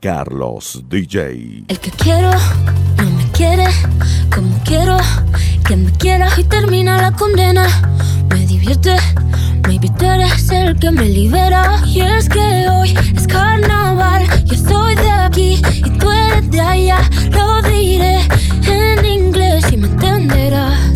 Carlos DJ. El que quiero no me quiere como quiero que me quiera y termina la condena. Me divierte, maybe tú eres el que me libera. Y es que hoy es carnaval, yo estoy de aquí y tú eres de allá. Lo diré en inglés y me entenderás.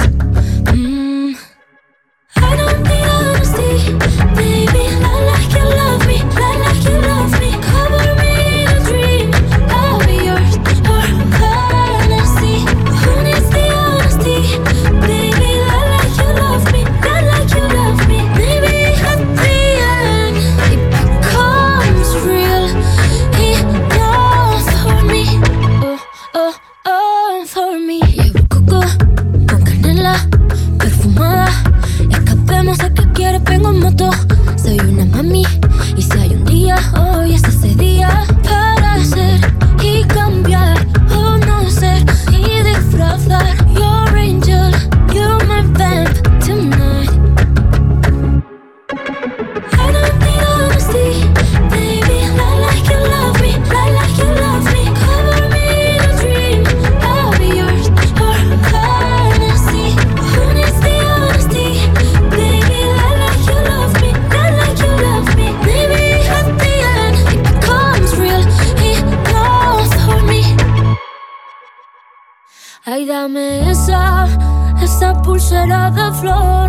floor.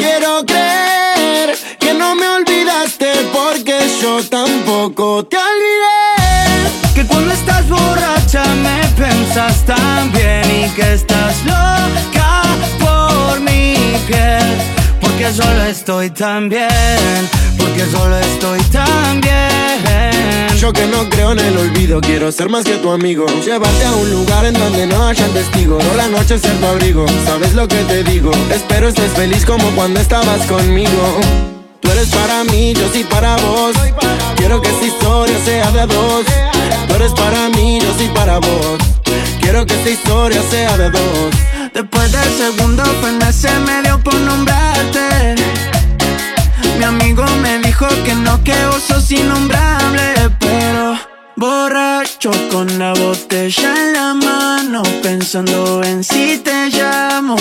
Quiero creer que no me olvidaste porque yo tampoco te olvidé. Que cuando estás borracha me pensas tan bien y que estás loca Porque solo estoy tan bien, porque solo estoy tan bien. Yo que no creo en el olvido, quiero ser más que tu amigo. Llevarte a un lugar en donde no hayan testigos. Por la noche ser tu abrigo, sabes lo que te digo. Espero estés feliz como cuando estabas conmigo. Tú eres para mí, yo sí para vos. Quiero que esta historia sea de dos. Tú eres para mí, yo sí para vos. Quiero que esta historia sea de dos. Después del segundo se me dio por nombrarte. Mi amigo me dijo que no, que vos sos innombrable, pero borracho con la botella en la mano, pensando en si te llamo,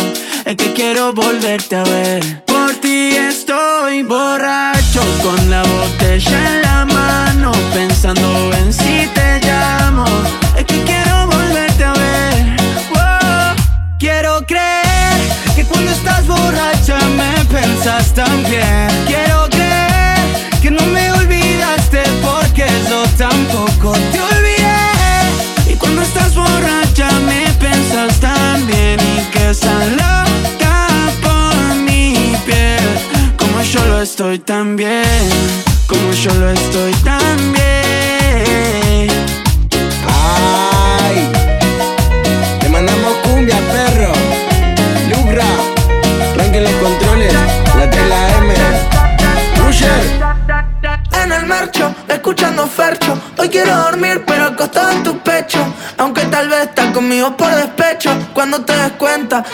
es que quiero volverte a ver. Por ti estoy borracho con la botella en la mano, pensando en si te llamo, es que quiero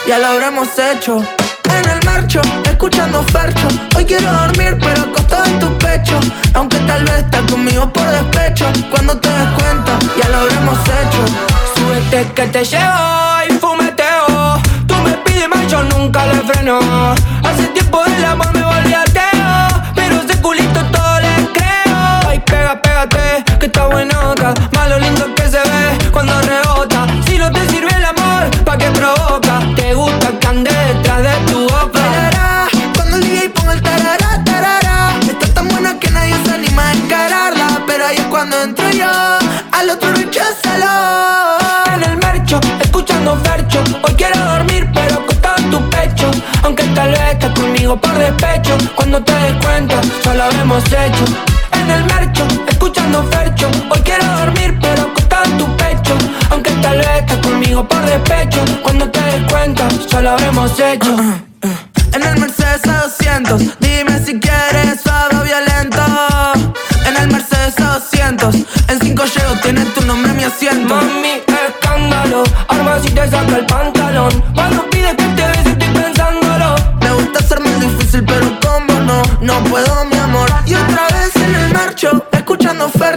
ya lo habremos hecho. En el marcho, escuchando Fercho Hoy quiero dormir pero acostado en tu pecho. Aunque tal vez estás conmigo por despecho. Cuando te des cuenta ya lo habremos hecho. Súbete que te llevo y fumeteo. Tú me pides más, yo nunca le freno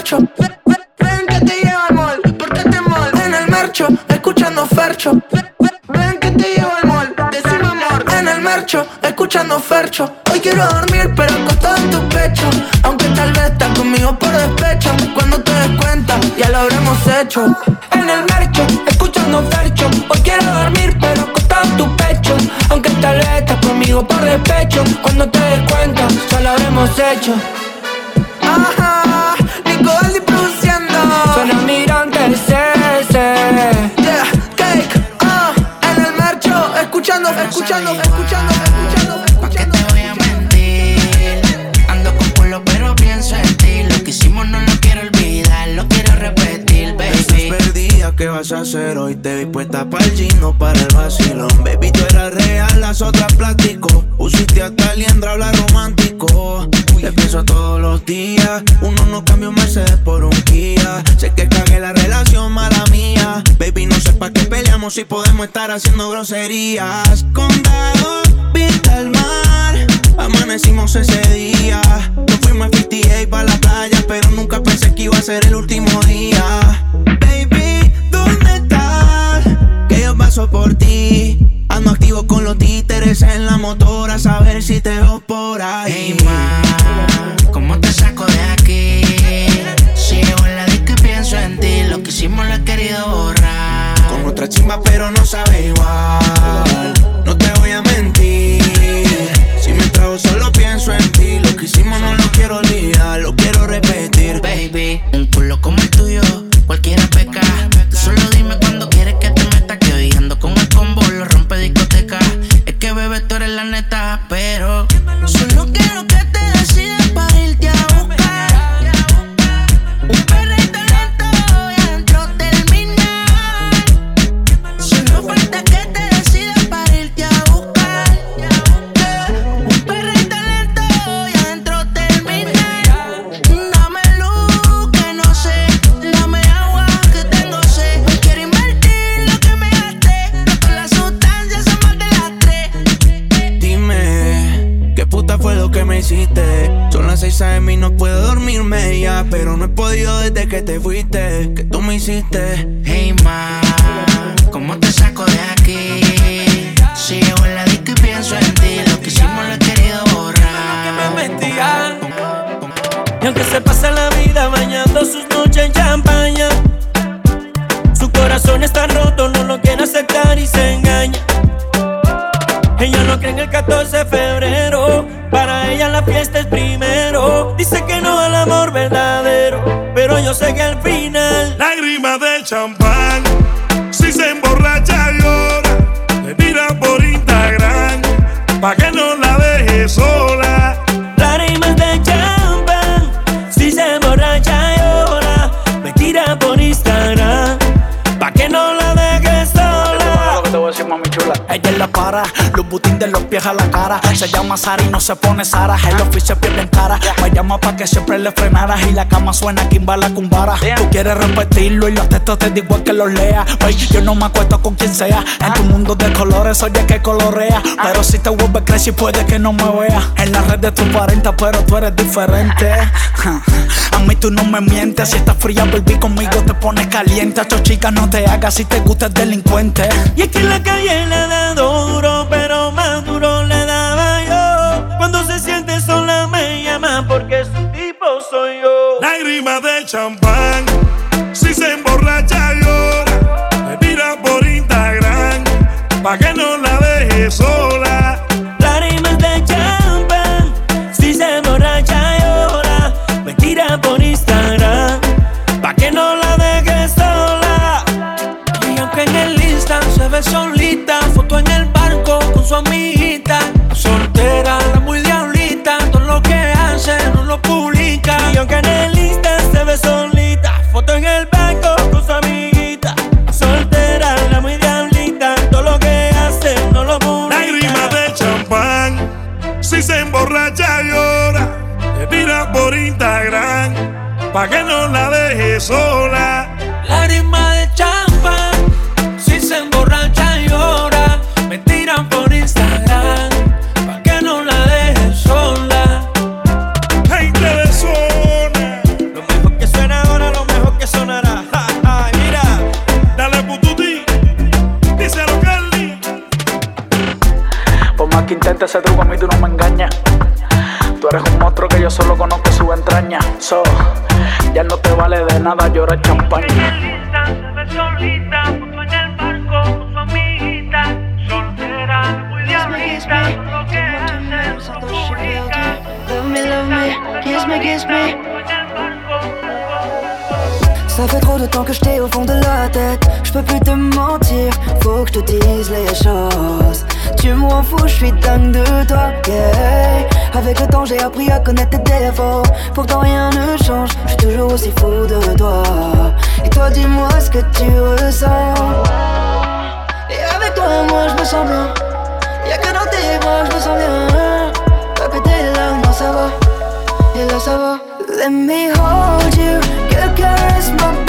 Ven que te llevo al mall, porque te mall. En el marcho, escuchando Fercho. Ven que te llevo al mall, decime amor. En el marcho, escuchando Fercho. Hoy quiero dormir, pero acostado en tu pecho. Aunque tal vez estás conmigo por despecho. Cuando te des cuenta, ya lo habremos hecho. En el marcho, escuchando fercho. Hoy quiero dormir, pero acostado en tu pecho. Aunque tal vez estás conmigo por despecho. Cuando te des cuenta, ya lo habremos hecho. Ajá, escuchando, escuchando, perdida, ¿qué vas a hacer hoy? Te vi puesta para el gino, para el vacilón. Baby, tú eras real, las otras plástico. Usiste hasta liendra, habla romántico. Te pienso todos los días. Uno no cambia un Mercedes por un Kia. Sé que cagué la relación, mala mía. Baby, no sé pa' qué peleamos si podemos estar haciendo groserías. Condado, vista al mar. Amanecimos ese día. Nos fuimos a 58 para la playa Pero nunca pensé que iba a ser el último día paso por ti. Ando activo con los títeres en la motora A saber si te veo por ahí. Hey ma, ¿cómo te saco de aquí? Sigo en la disco y pienso en ti Lo que hicimos lo he querido borrar. Con otra chimba pero no sabe igual. No te voy a mentir. Si me trago solo pienso en ti. Lo que hicimos no lo quiero olvidar Lo quiero repetir. Baby, un culo como el tuyo, cualquiera la 6 a.m. y no puedo dormirme ya Pero no he podido desde que te fuiste Que tú me hiciste Hey ma, ¿cómo te saco de aquí? Sigo en la disco y pienso en ti, lo que hicimos lo he querido borrar. me mentía. Y aunque se pasa la vida bañando sus noches en champaña, su corazón está roto, no lo quiere aceptar y se engaña. Ella no cree en el 14 de febrero, para ella la fiesta es primero. Yo sé que al final mami chula. Ella es la para, los butín de los pies a la cara. Se llama Sara y no se pone Sara. El oficio pierde en cara. Me llama pa' que siempre le frenaras. Y la cama suena kimba la cumbara. Tú quieres repetirlo y los textos te digo que los lea. Wey, yo no me acuesto con quien sea. En tu mundo de colores, oye que colorea. Pero si te vuelves crazy, puede que no me vea. En la red de tus 40, pero tú eres diferente. A mí tú no me mientes. Si estás fría, baby, conmigo te pones caliente. A chica, no te hagas si te gusta el delincuente. Y es que la calle le da duro, pero más duro le daba yo. Cuando se siente sola me llama porque su tipo soy yo. Lágrimas de champán, Ça fait trop de temps que je t'ai au fond de la tête. Je peux plus te mentir, faut que je te dise les choses. Tu m'en fous, je suis dingue de toi, yeah. Avec le temps, j'ai appris à connaître tes défauts. Pourtant, rien ne change, je suis toujours aussi fou de toi. Et toi, dis-moi ce que tu ressens. Et avec toi, moi, je me sens bien. Y'a que dans tes bras, je me sens bien. T'as pété là, non, ça va. Et là, ça va. Let me hold you, your charisma.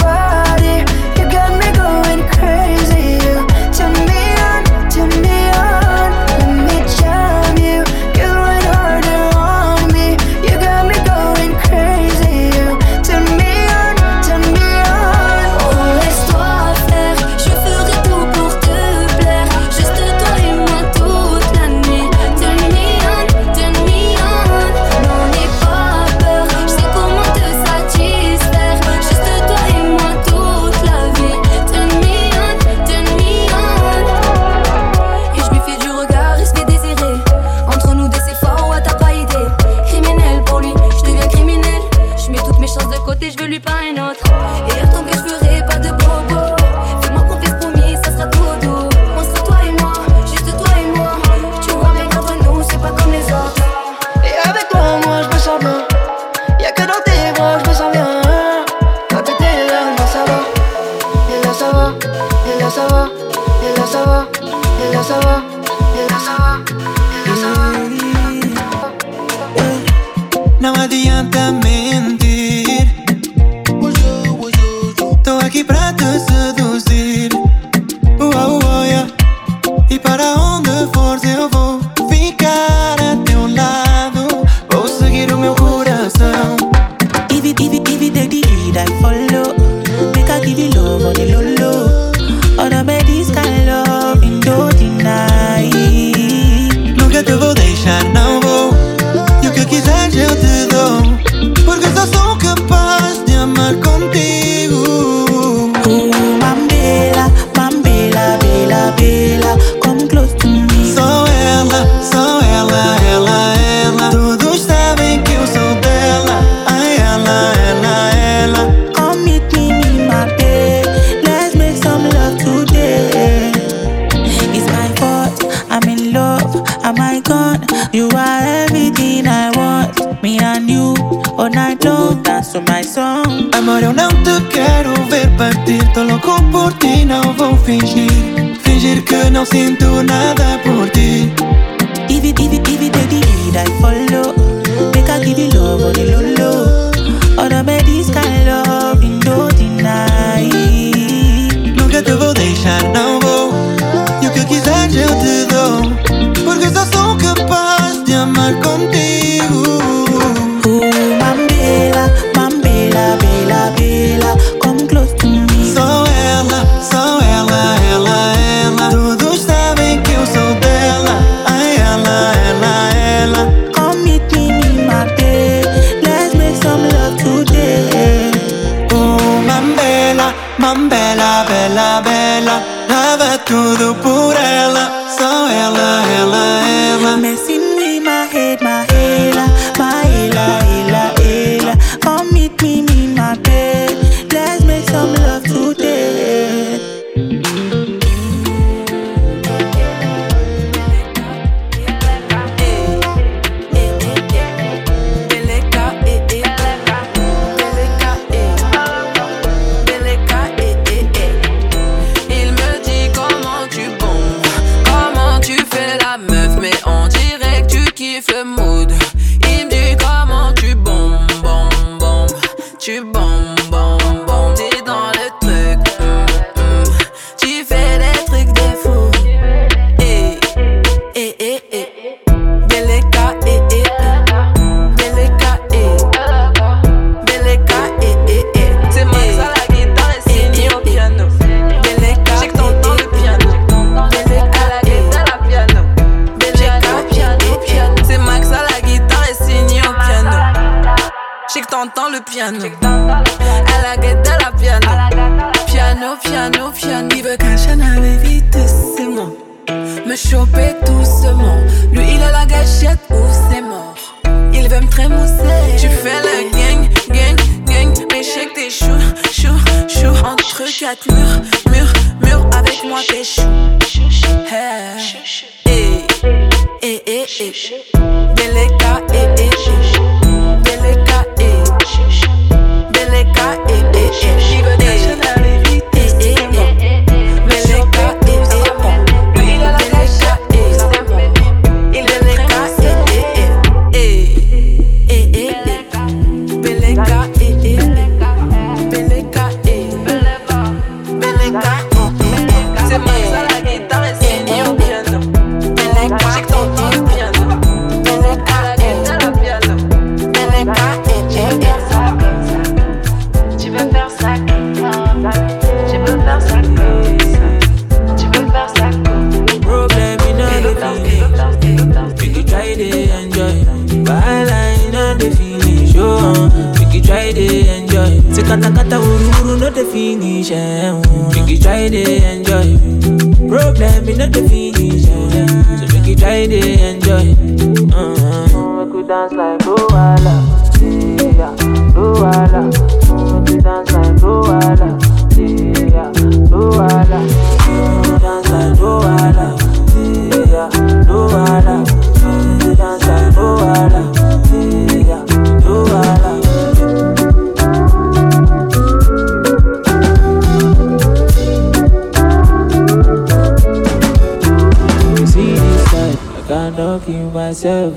I cannot kill myself.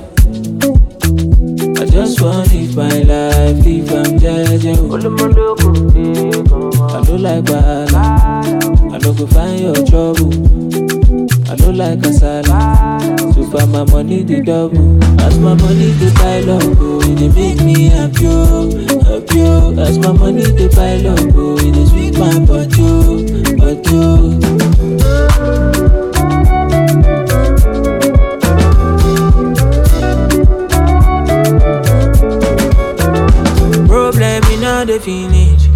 I just want to live my life, live I'm jeje. I don't like bad, I don't go find your trouble. I don't like kasala, so far my money the double. As my money the pile up, oh, it make me happy, oh, happy. oh. As my money the pile up, oh, it sweet my body, oh, body. oh. Finish.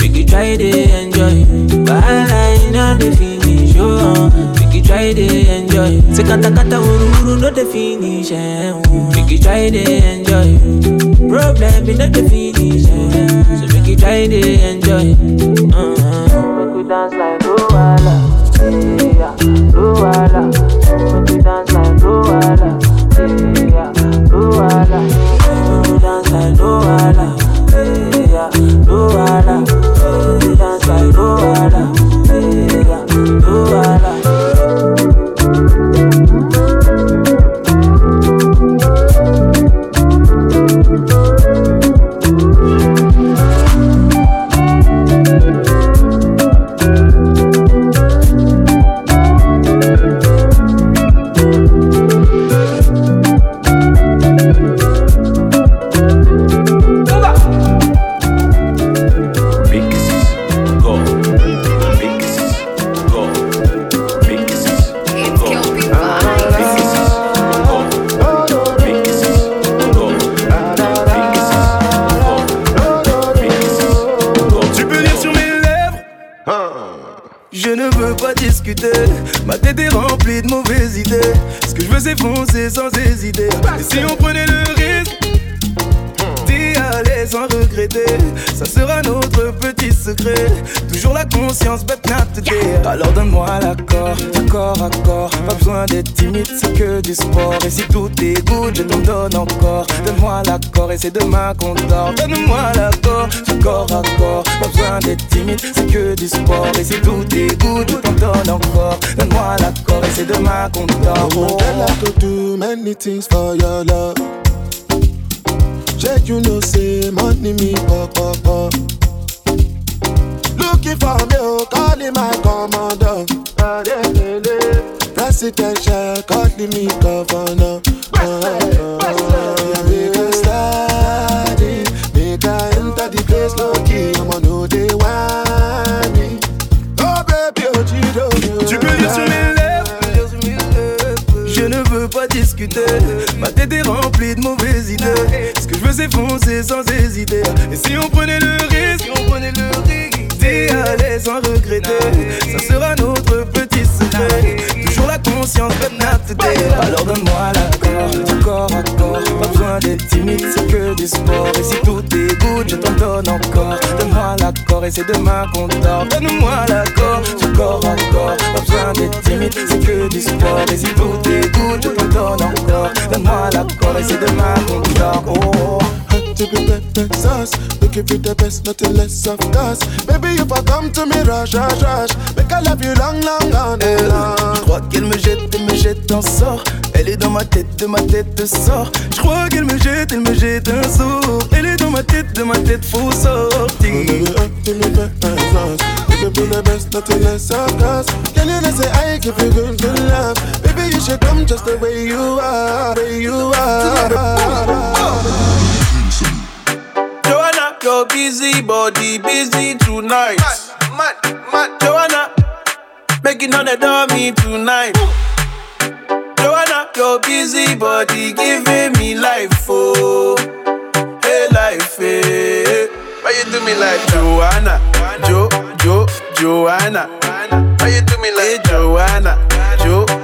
We could try to enjoy. In all the finish. Oh, we could try to enjoy. Say kata uru uru no the finish. Oh. We could try to enjoy. Problem all the finish. So we could try to enjoy. Uh-huh. We could dance like Luala. Yeah, Luala. We could dance like Luala. Sera notre petit secret. Toujours la conscience bête not today Alors donne-moi l'accord, à corps. Pas besoin d'être timide, c'est que du sport. Et si tout est good, je t'en donne encore. Donne-moi l'accord et c'est demain qu'on dort Donne-moi l'accord, à corps. Pas besoin d'être timide, c'est que du sport. Et si tout est good, je t'en donne encore. Donne-moi l'accord et c'est demain qu'on dort Oh, Check, you know, say money me pop pop. Looking for me, oh, calling my commander. Presidential, calling me governor. Uh, uh, make pas discuter Ma tête est remplie de mauvaises idées Ce que je veux s'effoncer sans hésiter. Et si on prenait le risque, si on prenait le risque, d'y aller sans regretter, ça sera notre petit secret. Toujours la conscience today. Alors donne-moi l'accord, du corps à corps. Pas besoin d'être timide, c'est que du sport. Et si tout est good, je t'en donne encore. Donne-moi l'accord et c'est demain qu'on dort. Donne-moi l'accord, Donne-moi l'accord et c'est demain qu'on dort. Oh. to be that sauce. Give you the best, nothing less of us. Baby, if I come to me, rush, rush, rush. Make I love you long, long, long, long. Je crois qu'elle me jette, elle me jette un sort. Elle est dans ma tête, de ma tête de sort. Je crois qu'elle me jette, elle me jette un sort. Elle est dans ma tête, de ma tête, faut sortir. Baby, up to me, best sauce. Give you the best, nothing less of us. Can you not say I give you good, good love? Baby, you should come just the way you are, way you are. Joanna, your busy body busy tonight. Mad, mad, mad. Joanna, making on the dummy tonight. Joanna, your busy body giving me life, oh, hey life, hey. Why you do me like Joanna, Jo, Jo, Joanna? Why you do me like hey, Joanna, Jo, Jo,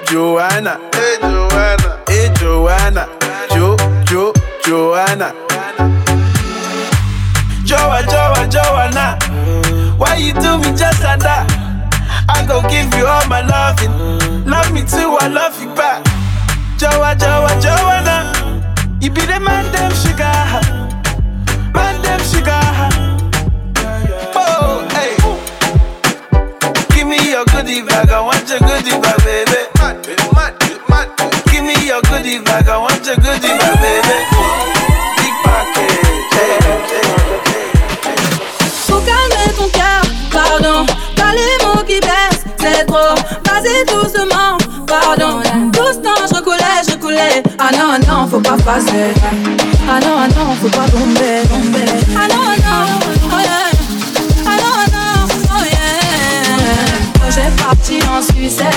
Joanna? Hey Joanna, hey Joanna, Jo, Jo, Joanna. Joa, Joa, Joanna. Why you do me just like that? I gon' give you all my loving. Love me too, I love you back. Joa, Joa, Joanna. You be the man, them sugar. Man, them sugar. Oh, hey. Give me your goodie bag, I want your goodie bag, baby. Give me your goodie bag, I want your goodie bag, baby. Big package, hey, hey. Faut calmer ton cœur, pardon. Pas les mots qui baissent, c'est trop. Vas-y doucement, pardon. Doucement, je recoulais, je recoulais. Ah non, non, faut pas passer. Ah non, non, faut pas tomber. Ah non, non, Projet parti en sucette.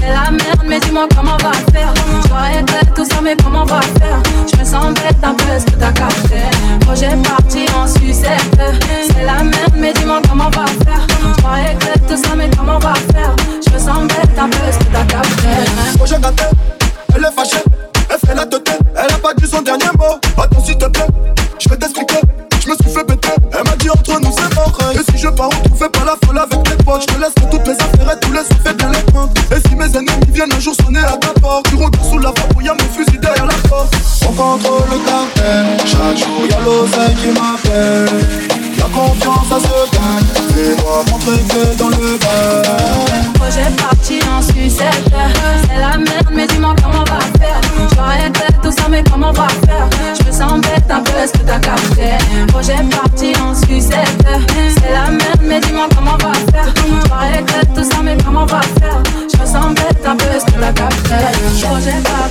C'est la merde, mais dis-moi comment on va faire. Dois être tout ça, mais comment on va faire? Je me sens bête un peu, ce que t'as capté. Projet parti en sucette. C'est la merde, mais dis-moi comment on va faire. Dois être tout ça, mais comment on va faire? Je me sens bête un peu, ce que t'as capté. Projet gâté, elle est fâchée, elle fait la tête, elle a pas dit son dernier mot. Attends s'il te plaît, je vais hoje. É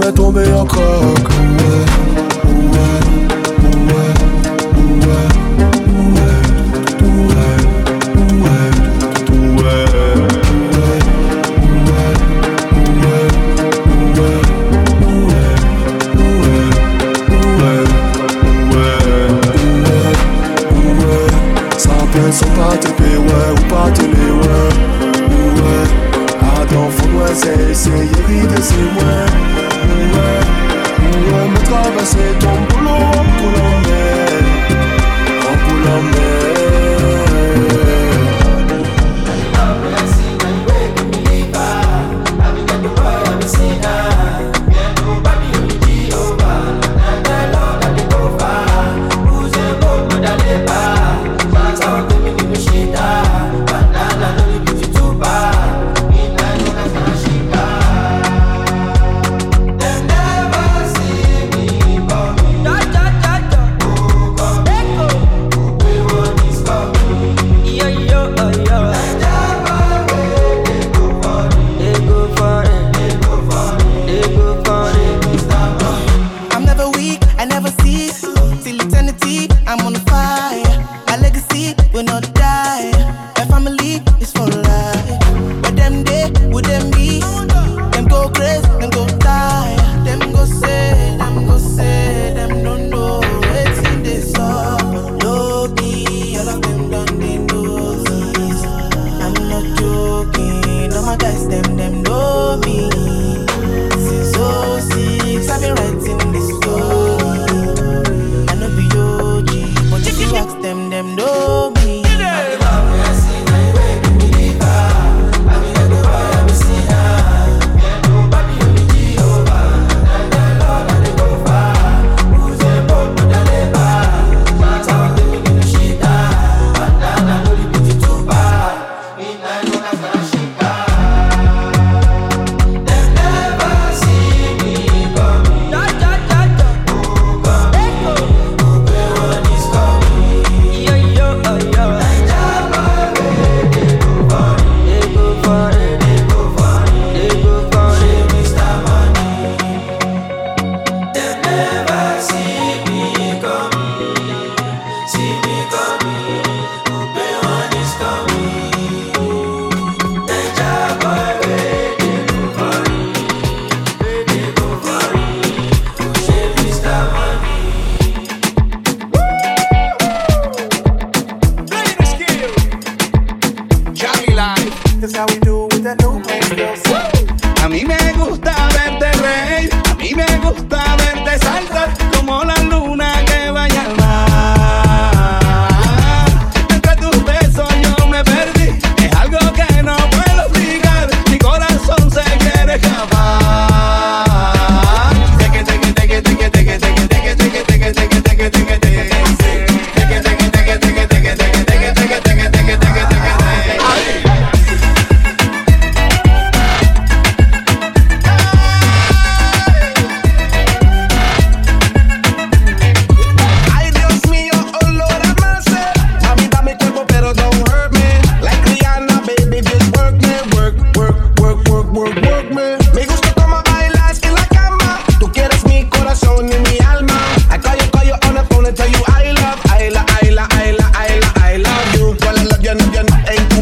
me tomber en croque.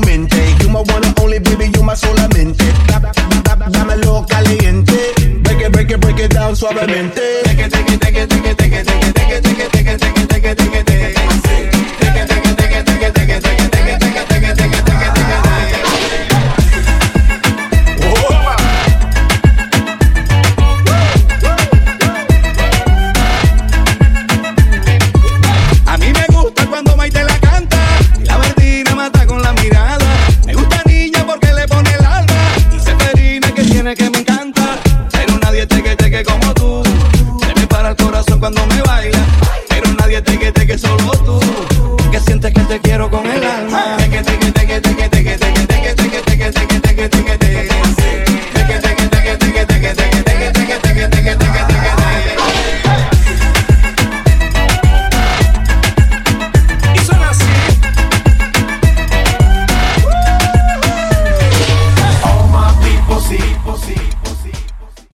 mente. You my one and only, baby, you my solamente. Dámelo caliente. Break it, break it, break it down suavemente. Take it, take it, take it, take it, take it, take it, take it, take it, take it, take it, take it.